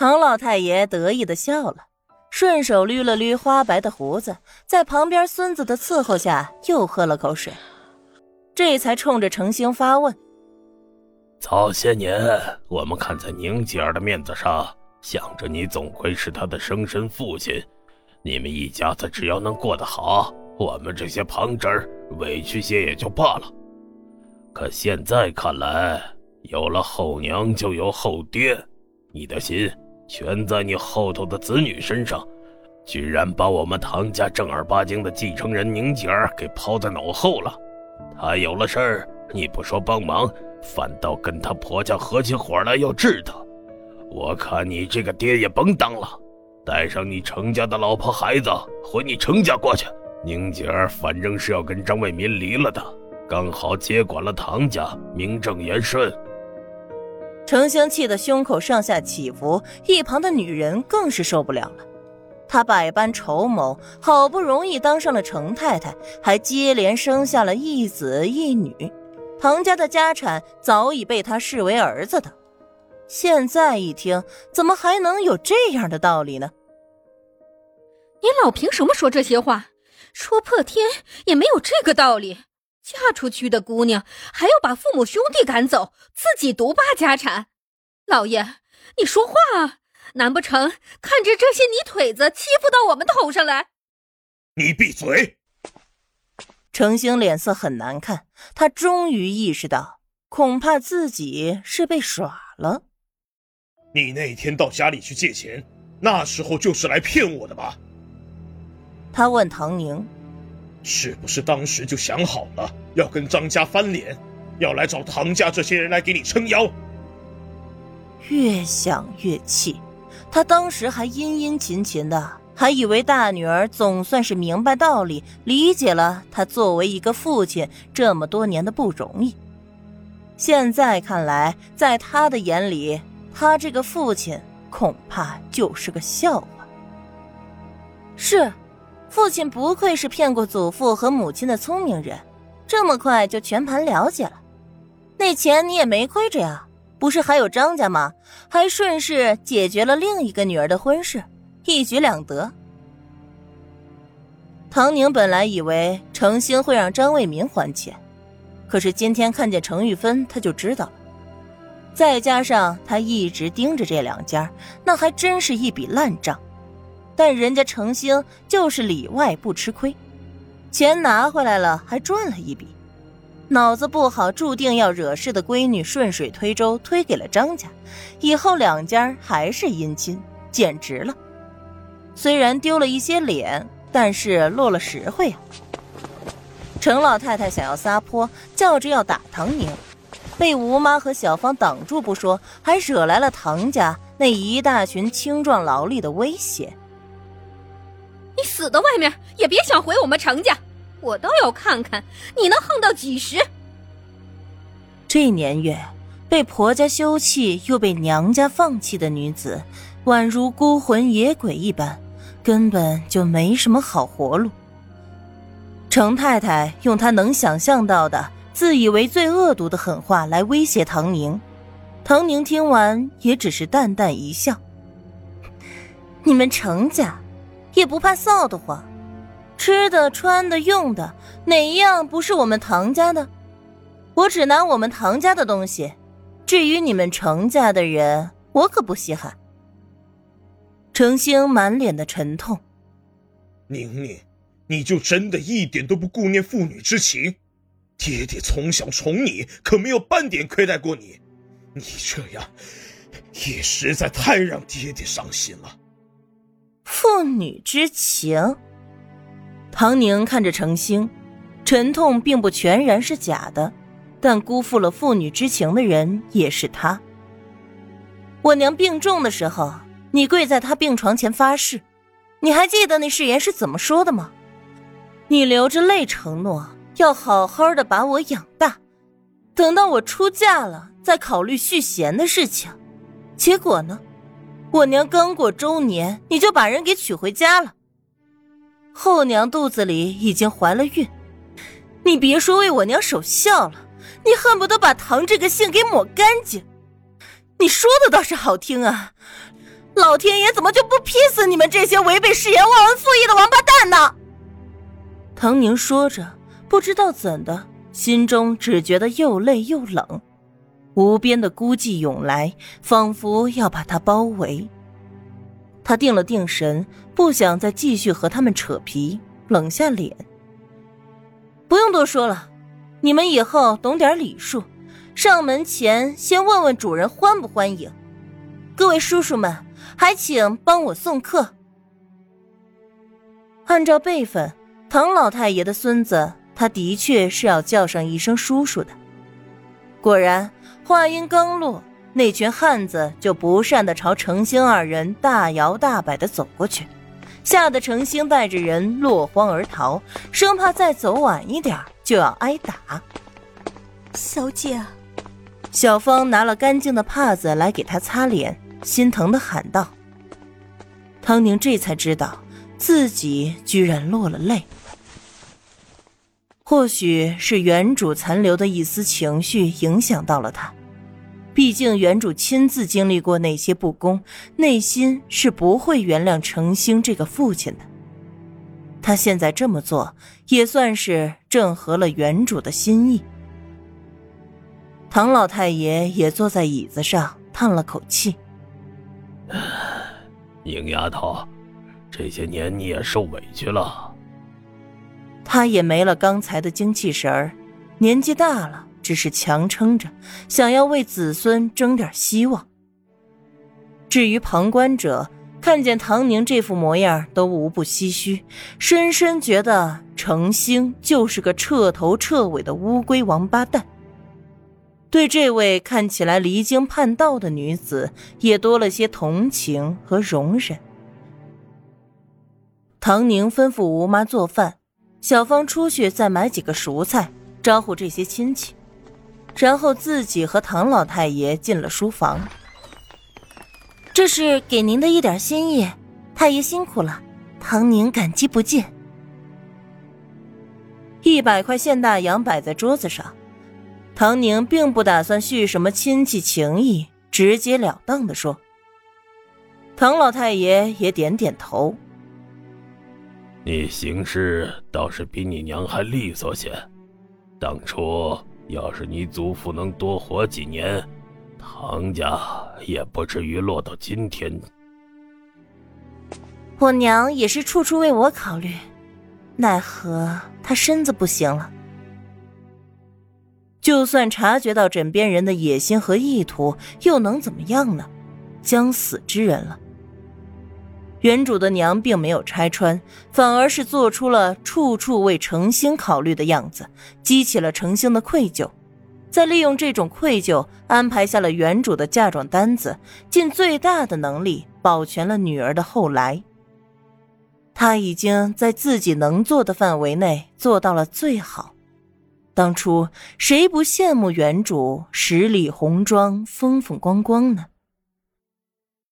唐老太爷得意的笑了，顺手捋了捋花白的胡子，在旁边孙子的伺候下，又喝了口水，这才冲着程兴发问：“早些年，我们看在宁姐儿的面子上，想着你总归是她的生身父亲，你们一家子只要能过得好，我们这些旁侄儿委屈些也就罢了。可现在看来，有了后娘就有后爹，你的心……”全在你后头的子女身上，居然把我们唐家正儿八经的继承人宁姐儿给抛在脑后了。她有了事儿，你不说帮忙，反倒跟她婆家合起伙来要治她。我看你这个爹也甭当了，带上你程家的老婆孩子回你程家过去。宁姐儿反正是要跟张卫民离了的，刚好接管了唐家，名正言顺。程兴气得胸口上下起伏，一旁的女人更是受不了了。她百般筹谋，好不容易当上了程太太，还接连生下了一子一女，唐家的家产早已被她视为儿子的。现在一听，怎么还能有这样的道理呢？你老凭什么说这些话？说破天也没有这个道理。嫁出去的姑娘还要把父母兄弟赶走，自己独霸家产。老爷，你说话啊！难不成看着这些泥腿子欺负到我们头上来？你闭嘴！程兴脸色很难看，他终于意识到，恐怕自己是被耍了。你那天到家里去借钱，那时候就是来骗我的吧？他问唐宁。是不是当时就想好了要跟张家翻脸，要来找唐家这些人来给你撑腰？越想越气，他当时还殷殷勤勤的，还以为大女儿总算是明白道理，理解了他作为一个父亲这么多年的不容易。现在看来，在他的眼里，他这个父亲恐怕就是个笑话。是。父亲不愧是骗过祖父和母亲的聪明人，这么快就全盘了解了。那钱你也没亏着呀，不是还有张家吗？还顺势解决了另一个女儿的婚事，一举两得。唐宁本来以为程兴会让张卫民还钱，可是今天看见程玉芬，他就知道了。再加上他一直盯着这两家，那还真是一笔烂账。但人家程兴就是里外不吃亏，钱拿回来了还赚了一笔，脑子不好注定要惹事的闺女顺水推舟推给了张家，以后两家还是姻亲，简直了。虽然丢了一些脸，但是落了实惠啊。程老太太想要撒泼，叫着要打唐宁，被吴妈和小芳挡住不说，还惹来了唐家那一大群青壮劳力的威胁。你死到外面也别想回我们程家，我倒要看看你能横到几时。这年月，被婆家休弃又被娘家放弃的女子，宛如孤魂野鬼一般，根本就没什么好活路。程太太用她能想象到的、自以为最恶毒的狠话来威胁唐宁，唐宁听完也只是淡淡一笑：“ 你们程家。”也不怕臊得慌，吃的、穿的、用的，哪一样不是我们唐家的？我只拿我们唐家的东西，至于你们程家的人，我可不稀罕。程兴满脸的沉痛，宁宁，你就真的一点都不顾念父女之情？爹爹从小宠你，可没有半点亏待过你，你这样，也实在太让爹爹伤心了。父女之情，唐宁看着程兴，沉痛并不全然是假的，但辜负了父女之情的人也是他。我娘病重的时候，你跪在她病床前发誓，你还记得那誓言是怎么说的吗？你流着泪承诺要好好的把我养大，等到我出嫁了再考虑续弦的事情。结果呢？我娘刚过周年，你就把人给娶回家了。后娘肚子里已经怀了孕，你别说为我娘守孝了，你恨不得把唐这个姓给抹干净。你说的倒是好听啊，老天爷怎么就不劈死你们这些违背誓言、忘恩负义的王八蛋呢？唐宁说着，不知道怎的，心中只觉得又累又冷，无边的孤寂涌来，仿佛要把他包围。他定了定神，不想再继续和他们扯皮，冷下脸。不用多说了，你们以后懂点礼数，上门前先问问主人欢不欢迎。各位叔叔们，还请帮我送客。按照辈分，唐老太爷的孙子，他的确是要叫上一声叔叔的。果然，话音刚落，那群汉子就不善的朝程兴二人大摇大摆的走过去。吓得程兴带着人落荒而逃，生怕再走晚一点就要挨打。小姐，小芳拿了干净的帕子来给他擦脸，心疼的喊道：“汤宁这才知道自己居然落了泪。或许是原主残留的一丝情绪影响到了他。”毕竟原主亲自经历过那些不公，内心是不会原谅程兴这个父亲的。他现在这么做，也算是正合了原主的心意。唐老太爷也坐在椅子上，叹了口气：“宁丫头，这些年你也受委屈了。”他也没了刚才的精气神儿，年纪大了。只是强撑着，想要为子孙争点希望。至于旁观者，看见唐宁这副模样，都无不唏嘘，深深觉得程兴就是个彻头彻尾的乌龟王八蛋。对这位看起来离经叛道的女子，也多了些同情和容忍。唐宁吩咐吴妈做饭，小芳出去再买几个熟菜，招呼这些亲戚。然后自己和唐老太爷进了书房。这是给您的一点心意，太爷辛苦了，唐宁感激不尽。一百块现大洋摆在桌子上，唐宁并不打算续什么亲戚情谊，直截了当的说。唐老太爷也点点头。你行事倒是比你娘还利索些，当初。要是你祖父能多活几年，唐家也不至于落到今天。我娘也是处处为我考虑，奈何她身子不行了。就算察觉到枕边人的野心和意图，又能怎么样呢？将死之人了。原主的娘并没有拆穿，反而是做出了处处为程兴考虑的样子，激起了程兴的愧疚，再利用这种愧疚安排下了原主的嫁妆单子，尽最大的能力保全了女儿的后来。他已经在自己能做的范围内做到了最好。当初谁不羡慕原主十里红妆风风光光呢？